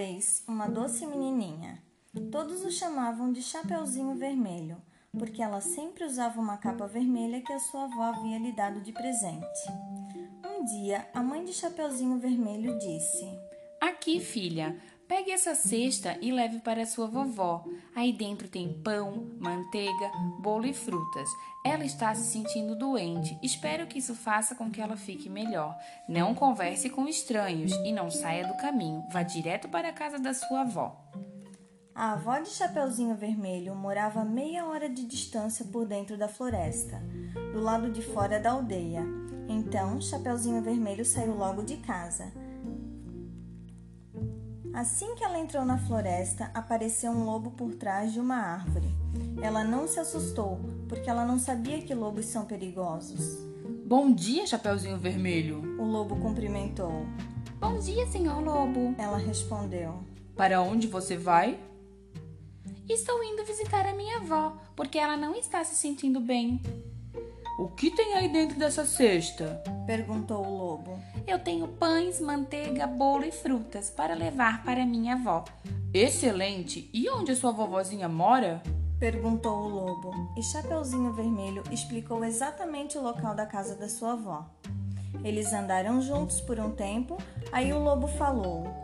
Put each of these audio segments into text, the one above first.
vez uma doce menininha. Todos o chamavam de Chapeuzinho Vermelho, porque ela sempre usava uma capa vermelha que a sua avó havia lhe dado de presente. Um dia, a mãe de Chapeuzinho Vermelho disse: Aqui, filha, pegue essa cesta e leve para sua vovó. Aí dentro tem pão, manteiga, bolo e frutas. Ela está se sentindo doente. Espero que isso faça com que ela fique melhor. Não converse com estranhos e não saia do caminho. Vá direto para a casa da sua avó. A avó de Chapeuzinho Vermelho morava a meia hora de distância por dentro da floresta, do lado de fora da aldeia. Então, Chapeuzinho Vermelho saiu logo de casa. Assim que ela entrou na floresta, apareceu um lobo por trás de uma árvore. Ela não se assustou, porque ela não sabia que lobos são perigosos. Bom dia, Chapeuzinho Vermelho. O lobo cumprimentou. Bom dia, senhor lobo. Ela respondeu. Para onde você vai? Estou indo visitar a minha avó, porque ela não está se sentindo bem. O que tem aí dentro dessa cesta? Perguntou o lobo. Eu tenho pães, manteiga, bolo e frutas para levar para minha avó. Excelente! E onde a sua vovozinha mora? Perguntou o lobo. E Chapeuzinho Vermelho explicou exatamente o local da casa da sua avó. Eles andaram juntos por um tempo, aí o lobo falou: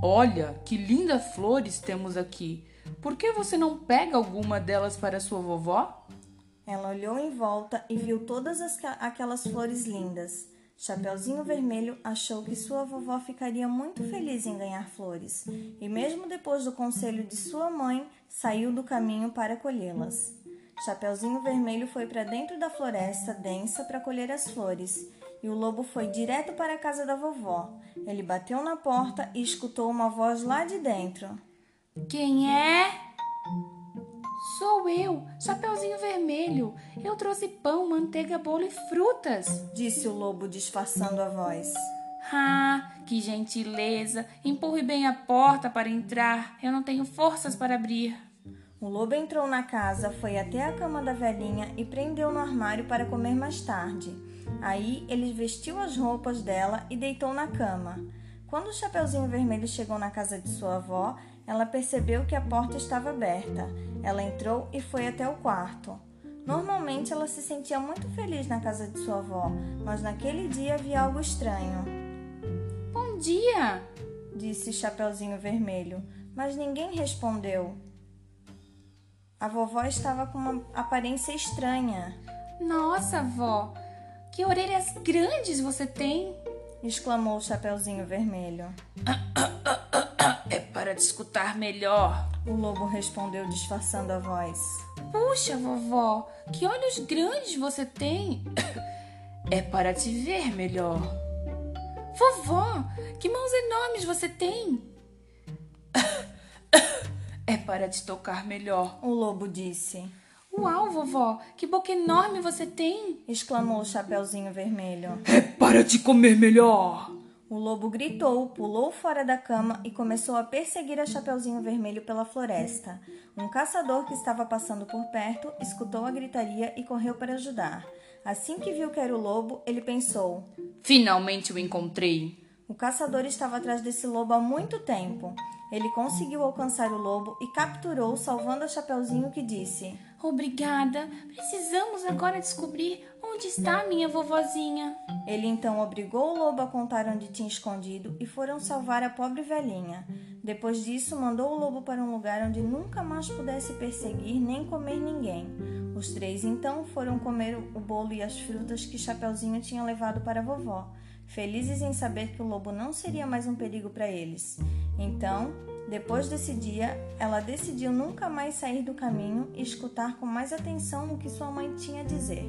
Olha, que lindas flores temos aqui. Por que você não pega alguma delas para sua vovó? Ela olhou em volta e viu todas as, aquelas flores lindas. Chapeuzinho Vermelho achou que sua vovó ficaria muito feliz em ganhar flores, e mesmo depois do conselho de sua mãe, saiu do caminho para colhê-las. Chapeuzinho Vermelho foi para dentro da floresta densa para colher as flores, e o lobo foi direto para a casa da vovó. Ele bateu na porta e escutou uma voz lá de dentro. Quem é? Sou eu, Chapeuzinho Vermelho. Eu trouxe pão, manteiga, bolo e frutas, disse o lobo disfarçando a voz. Ah, que gentileza! Empurre bem a porta para entrar. Eu não tenho forças para abrir. O lobo entrou na casa, foi até a cama da velhinha e prendeu no armário para comer mais tarde. Aí ele vestiu as roupas dela e deitou na cama. Quando o Chapeuzinho Vermelho chegou na casa de sua avó, ela percebeu que a porta estava aberta. Ela entrou e foi até o quarto. Normalmente ela se sentia muito feliz na casa de sua avó, mas naquele dia havia algo estranho. Bom dia! disse Chapeuzinho Vermelho, mas ninguém respondeu. A vovó estava com uma aparência estranha. Nossa, vó, que orelhas grandes você tem! exclamou o Chapeuzinho Vermelho. É para te escutar melhor. O lobo respondeu, disfarçando a voz. Puxa, vovó, que olhos grandes você tem! É para te ver melhor. Vovó, que mãos enormes você tem! É para te tocar melhor. O lobo disse. Uau, vovó, que boca enorme você tem! exclamou o Chapeuzinho Vermelho. É para te comer melhor! O lobo gritou, pulou fora da cama e começou a perseguir a Chapeuzinho Vermelho pela floresta. Um caçador que estava passando por perto escutou a gritaria e correu para ajudar. Assim que viu que era o lobo, ele pensou: Finalmente o encontrei. O caçador estava atrás desse lobo há muito tempo. Ele conseguiu alcançar o lobo e capturou, salvando a Chapeuzinho, que disse: Obrigada. Precisamos agora descobrir onde está minha vovozinha. Ele então obrigou o lobo a contar onde tinha escondido e foram salvar a pobre velhinha. Depois disso, mandou o lobo para um lugar onde nunca mais pudesse perseguir nem comer ninguém. Os três então foram comer o bolo e as frutas que Chapeuzinho tinha levado para a vovó felizes em saber que o lobo não seria mais um perigo para eles. Então, depois desse dia, ela decidiu nunca mais sair do caminho e escutar com mais atenção o que sua mãe tinha a dizer.